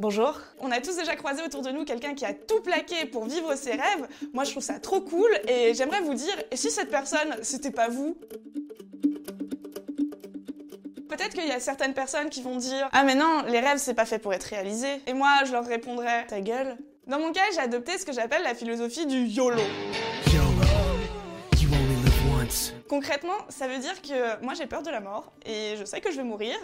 Bonjour. On a tous déjà croisé autour de nous quelqu'un qui a tout plaqué pour vivre ses rêves. Moi, je trouve ça trop cool et j'aimerais vous dire, et si cette personne, c'était pas vous? Peut-être qu'il y a certaines personnes qui vont dire Ah mais non, les rêves c'est pas fait pour être réalisé. Et moi je leur répondrais Ta gueule. Dans mon cas, j'ai adopté ce que j'appelle la philosophie du YOLO. Concrètement, ça veut dire que moi j'ai peur de la mort et je sais que je vais mourir.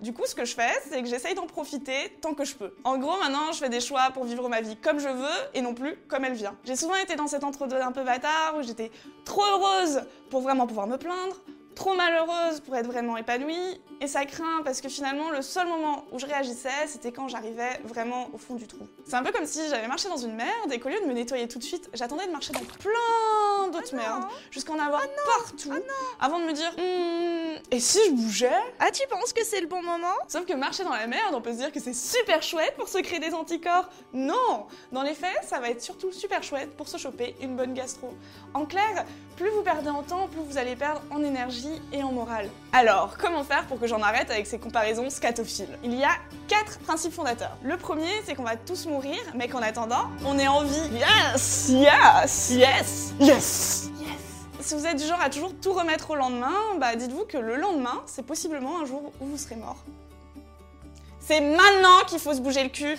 Du coup, ce que je fais, c'est que j'essaye d'en profiter tant que je peux. En gros, maintenant, je fais des choix pour vivre ma vie comme je veux et non plus comme elle vient. J'ai souvent été dans cet entre-deux un peu bâtard où j'étais trop heureuse pour vraiment pouvoir me plaindre, trop malheureuse pour être vraiment épanouie, et ça craint parce que finalement le seul moment où je réagissais, c'était quand j'arrivais vraiment au fond du trou. C'est un peu comme si j'avais marché dans une merde et qu'au lieu de me nettoyer tout de suite, j'attendais de marcher dans plein d'autres Ah merdes, jusqu'en avoir Ah partout, avant de me dire Hmm, et si je bougeais Ah, tu penses que c'est le bon moment? Sauf que marcher dans la merde, on peut se dire que c'est super chouette pour se créer des anticorps. Non Dans les faits, ça va être surtout super chouette pour se choper une bonne gastro. En clair, plus vous perdez en temps, plus vous allez perdre en énergie et en morale. Alors, comment faire pour que j'en arrête avec ces comparaisons scatophiles? Il y a quatre principes fondateurs. Le premier, c'est qu'on va tous mourir, mais qu'en attendant, on est en vie. Yes Yes Yes Yes si vous êtes du genre à toujours tout remettre au lendemain, bah dites-vous que le lendemain, c'est possiblement un jour où vous serez mort. C'est maintenant qu'il faut se bouger le cul.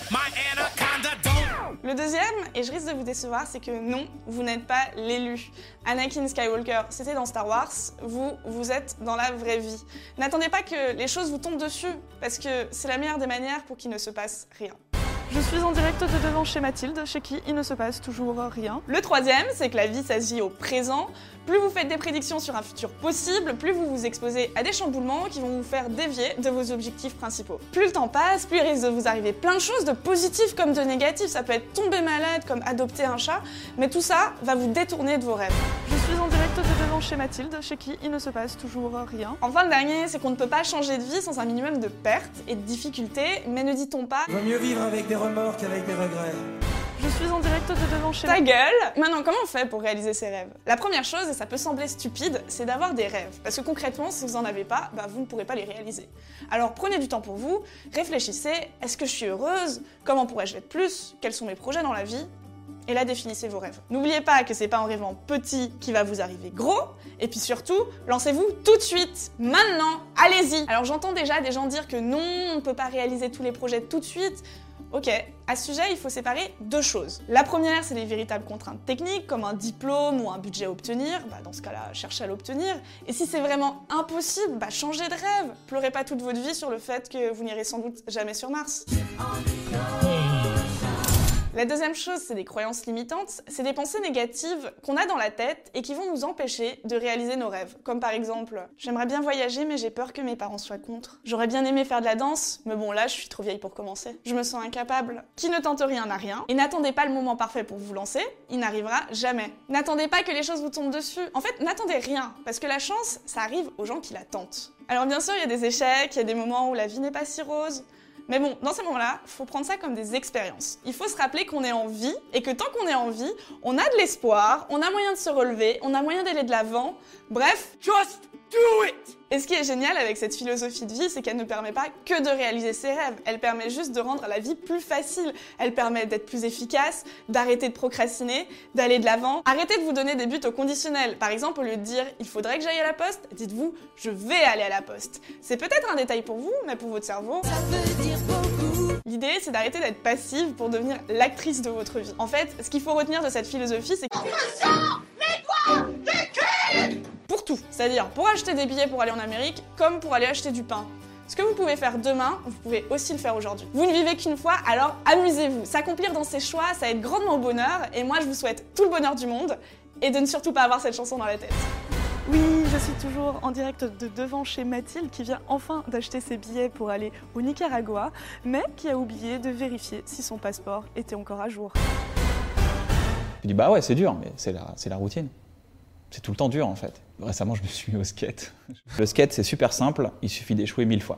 Le deuxième, et je risque de vous décevoir, c'est que non, vous n'êtes pas l'élu. Anakin Skywalker, c'était dans Star Wars, vous, vous êtes dans la vraie vie. N'attendez pas que les choses vous tombent dessus, parce que c'est la meilleure des manières pour qu'il ne se passe rien. Je suis en direct de devant chez Mathilde, chez qui il ne se passe toujours rien. Le troisième, c'est que la vie, vit au présent. Plus vous faites des prédictions sur un futur possible, plus vous vous exposez à des chamboulements qui vont vous faire dévier de vos objectifs principaux. Plus le temps passe, plus il risque de vous arriver plein de choses, de positifs comme de négatifs. Ça peut être tomber malade, comme adopter un chat, mais tout ça va vous détourner de vos rêves. Je suis en direct de devant chez Mathilde, chez qui il ne se passe toujours rien. Enfin, le dernier, c'est qu'on ne peut pas changer de vie sans un minimum de pertes et de difficultés, mais ne dit-on pas Vaut mieux vivre avec des remords qu'avec des regrets. je suis en direct de devant chez Ta gueule Maintenant, comment on fait pour réaliser ses rêves? La première chose, et ça peut sembler stupide, c'est d'avoir des rêves. Parce que concrètement, si vous en avez pas, bah, vous ne pourrez pas les réaliser. Alors prenez du temps pour vous, réfléchissez, est-ce que je suis heureuse? Comment pourrais-je l'être plus? Quels sont mes projets dans la vie? Et là, définissez vos rêves. N'oubliez pas que c'est pas en rêvant petit qui va vous arriver gros. Et puis surtout, lancez-vous tout de suite, maintenant, allez-y. Alors j'entends déjà des gens dire que non, on ne peut pas réaliser tous les projets tout de suite. Ok, à ce sujet, il faut séparer deux choses. La première, c'est les véritables contraintes techniques, comme un diplôme ou un budget à obtenir. Bah, dans ce cas-là, cherchez à l'obtenir. Et si c'est vraiment impossible, bah, changez de rêve. Pleurez pas toute votre vie sur le fait que vous n'irez sans doute jamais sur Mars. La deuxième chose, c'est des croyances limitantes, c'est des pensées négatives qu'on a dans la tête et qui vont nous empêcher de réaliser nos rêves. Comme par exemple, j'aimerais bien voyager mais j'ai peur que mes parents soient contre. J'aurais bien aimé faire de la danse, mais bon là je suis trop vieille pour commencer. Je me sens incapable. Qui ne tente rien n'a rien. Et n'attendez pas le moment parfait pour vous lancer, il n'arrivera jamais. N'attendez pas que les choses vous tombent dessus. En fait, n'attendez rien, parce que la chance, ça arrive aux gens qui la tentent. Alors bien sûr, il y a des échecs, il y a des moments où la vie n'est pas si rose. Mais bon, dans ces moments-là, faut prendre ça comme des expériences. Il faut se rappeler qu'on est en vie et que tant qu'on est en vie, on a de l'espoir, on a moyen de se relever, on a moyen d'aller de l'avant. Bref, just! Et ce qui est génial avec cette philosophie de vie, c'est qu'elle ne permet pas que de réaliser ses rêves. Elle permet juste de rendre la vie plus facile. Elle permet d'être plus efficace, d'arrêter de procrastiner, d'aller de l'avant. Arrêtez de vous donner des buts au conditionnel. Par exemple, au lieu de dire il faudrait que j'aille à la poste, dites-vous je vais aller à la poste. C'est peut-être un détail pour vous, mais pour votre cerveau. L'idée, c'est d'arrêter d'être passive pour devenir l'actrice de votre vie. En fait, ce qu'il faut retenir de cette philosophie, c'est que... Pour tout. C'est-à-dire pour acheter des billets pour aller en Amérique, comme pour aller acheter du pain. Ce que vous pouvez faire demain, vous pouvez aussi le faire aujourd'hui. Vous ne vivez qu'une fois, alors amusez-vous. S'accomplir dans ses choix, ça aide grandement au bonheur, et moi je vous souhaite tout le bonheur du monde, et de ne surtout pas avoir cette chanson dans la tête. Oui, je suis toujours en direct de devant chez Mathilde qui vient enfin d'acheter ses billets pour aller au Nicaragua, mais qui a oublié de vérifier si son passeport était encore à jour. Je dis bah ouais, c'est dur, mais c'est la, c'est la routine. C'est tout le temps dur en fait. Récemment, je me suis mis au skate. Le skate, c'est super simple, il suffit d'échouer mille fois.